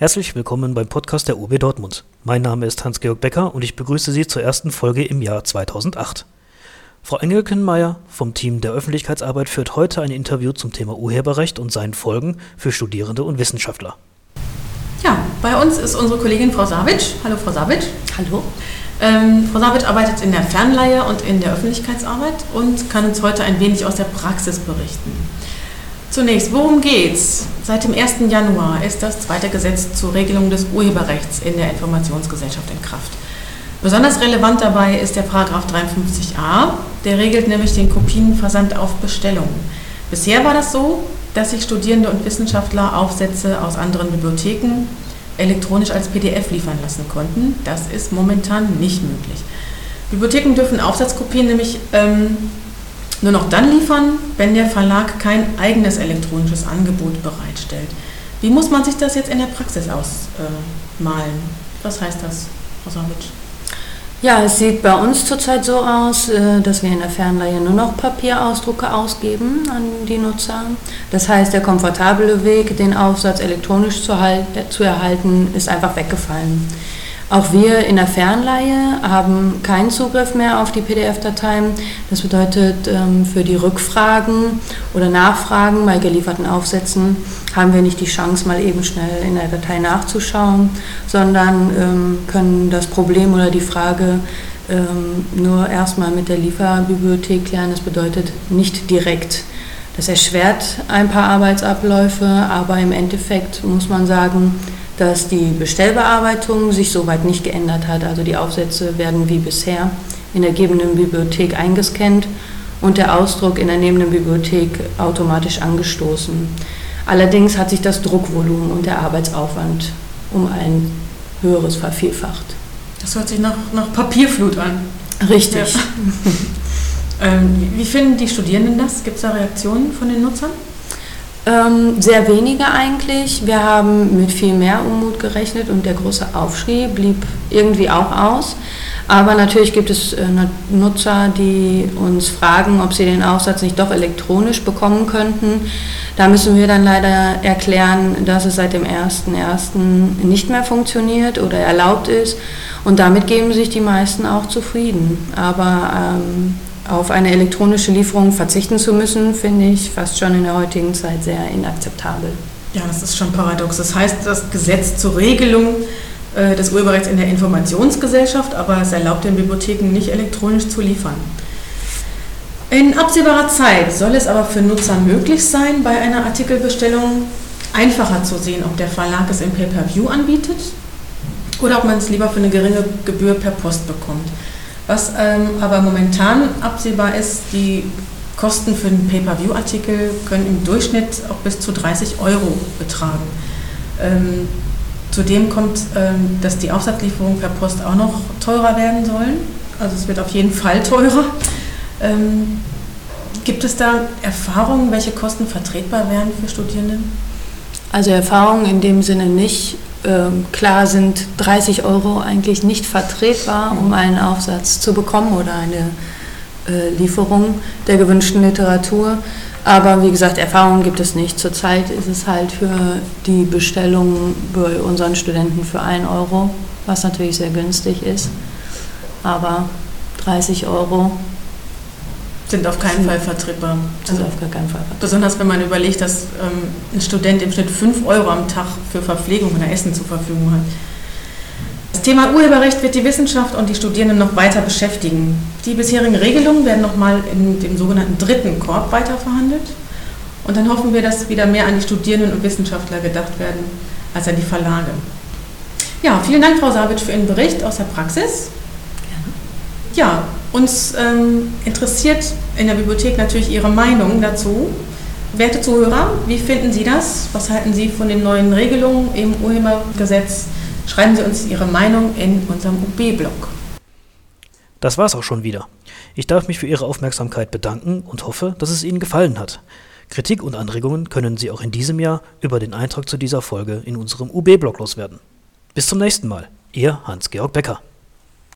Herzlich willkommen beim Podcast der UB Dortmund. Mein Name ist Hans-Georg Becker und ich begrüße Sie zur ersten Folge im Jahr 2008. Frau Engelkenmeier vom Team der Öffentlichkeitsarbeit führt heute ein Interview zum Thema Urheberrecht und seinen Folgen für Studierende und Wissenschaftler. Ja, bei uns ist unsere Kollegin Frau Savic. Hallo Frau Savic. Hallo. Ähm, Frau Savic arbeitet in der Fernleihe und in der Öffentlichkeitsarbeit und kann uns heute ein wenig aus der Praxis berichten. Zunächst, worum geht's? Seit dem 1. Januar ist das zweite Gesetz zur Regelung des Urheberrechts in der Informationsgesellschaft in Kraft. Besonders relevant dabei ist der Paragraph 53a, der regelt nämlich den Kopienversand auf Bestellung. Bisher war das so, dass sich Studierende und Wissenschaftler Aufsätze aus anderen Bibliotheken elektronisch als PDF liefern lassen konnten. Das ist momentan nicht möglich. Bibliotheken dürfen Aufsatzkopien nämlich ähm, nur noch dann liefern, wenn der Verlag kein eigenes elektronisches Angebot bereitstellt. Wie muss man sich das jetzt in der Praxis ausmalen? Was heißt das, Frau Savic? Ja, es sieht bei uns zurzeit so aus, äh, dass wir in der Fernleihe nur noch Papierausdrucke ausgeben an die Nutzer. Das heißt, der komfortable Weg, den Aufsatz elektronisch zu erhalten, ist einfach weggefallen. Auch wir in der Fernleihe haben keinen Zugriff mehr auf die PDF-Dateien. Das bedeutet, ähm, für die Rückfragen oder Nachfragen bei gelieferten Aufsätzen haben wir nicht die Chance, mal eben schnell in der Datei nachzuschauen, sondern ähm, können das Problem oder die Frage ähm, nur erstmal mit der Lieferbibliothek klären. Das bedeutet nicht direkt. Das erschwert ein paar Arbeitsabläufe, aber im Endeffekt muss man sagen, dass die Bestellbearbeitung sich soweit nicht geändert hat. Also die Aufsätze werden wie bisher in der gebenden Bibliothek eingescannt und der Ausdruck in der nehmenden Bibliothek automatisch angestoßen. Allerdings hat sich das Druckvolumen und der Arbeitsaufwand um ein höheres vervielfacht. Das hört sich nach, nach Papierflut an. Richtig. Ja. ähm, wie finden die Studierenden das? Gibt es da Reaktionen von den Nutzern? Ähm, sehr wenige eigentlich. Wir haben mit viel mehr Unmut gerechnet und der große Aufschrei blieb irgendwie auch aus. Aber natürlich gibt es äh, Nutzer, die uns fragen, ob sie den Aufsatz nicht doch elektronisch bekommen könnten. Da müssen wir dann leider erklären, dass es seit dem 1.1. nicht mehr funktioniert oder erlaubt ist. Und damit geben sich die meisten auch zufrieden. Aber ähm, auf eine elektronische Lieferung verzichten zu müssen, finde ich fast schon in der heutigen Zeit sehr inakzeptabel. Ja, das ist schon paradox. Das heißt, das Gesetz zur Regelung äh, des Urheberrechts in der Informationsgesellschaft, aber es erlaubt den Bibliotheken nicht elektronisch zu liefern. In absehbarer Zeit soll es aber für Nutzer möglich sein, bei einer Artikelbestellung einfacher zu sehen, ob der Verlag es im Pay-per-View anbietet oder ob man es lieber für eine geringe Gebühr per Post bekommt. Was ähm, aber momentan absehbar ist, die Kosten für einen Pay-per-View-Artikel können im Durchschnitt auch bis zu 30 Euro betragen. Ähm, zudem kommt, ähm, dass die Aufsatzlieferungen per Post auch noch teurer werden sollen. Also es wird auf jeden Fall teurer. Ähm, gibt es da Erfahrungen, welche Kosten vertretbar wären für Studierende? Also Erfahrungen in dem Sinne nicht. Ähm, klar sind 30 Euro eigentlich nicht vertretbar, um einen Aufsatz zu bekommen oder eine äh, Lieferung der gewünschten Literatur. Aber wie gesagt, Erfahrungen gibt es nicht. Zurzeit ist es halt für die Bestellung bei unseren Studenten für 1 Euro, was natürlich sehr günstig ist. Aber 30 Euro sind auf keinen Fall vertretbar. Sind also auf gar keinen Fall vertretbar. Besonders wenn man überlegt, dass ähm, ein Student im Schnitt 5 Euro am Tag für Verpflegung oder Essen zur Verfügung hat. Das Thema Urheberrecht wird die Wissenschaft und die Studierenden noch weiter beschäftigen. Die bisherigen Regelungen werden nochmal in dem sogenannten dritten Korb weiterverhandelt. Und dann hoffen wir, dass wieder mehr an die Studierenden und Wissenschaftler gedacht werden als an die Verlage. Ja, vielen Dank, Frau Savitsch, für Ihren Bericht aus der Praxis. Ja, uns ähm, interessiert in der Bibliothek natürlich Ihre Meinung dazu. Werte Zuhörer, wie finden Sie das? Was halten Sie von den neuen Regelungen im Urhebergesetz? Schreiben Sie uns Ihre Meinung in unserem UB-Blog. Das war's auch schon wieder. Ich darf mich für Ihre Aufmerksamkeit bedanken und hoffe, dass es Ihnen gefallen hat. Kritik und Anregungen können Sie auch in diesem Jahr über den Eintrag zu dieser Folge in unserem UB-Blog loswerden. Bis zum nächsten Mal. Ihr Hans-Georg Becker.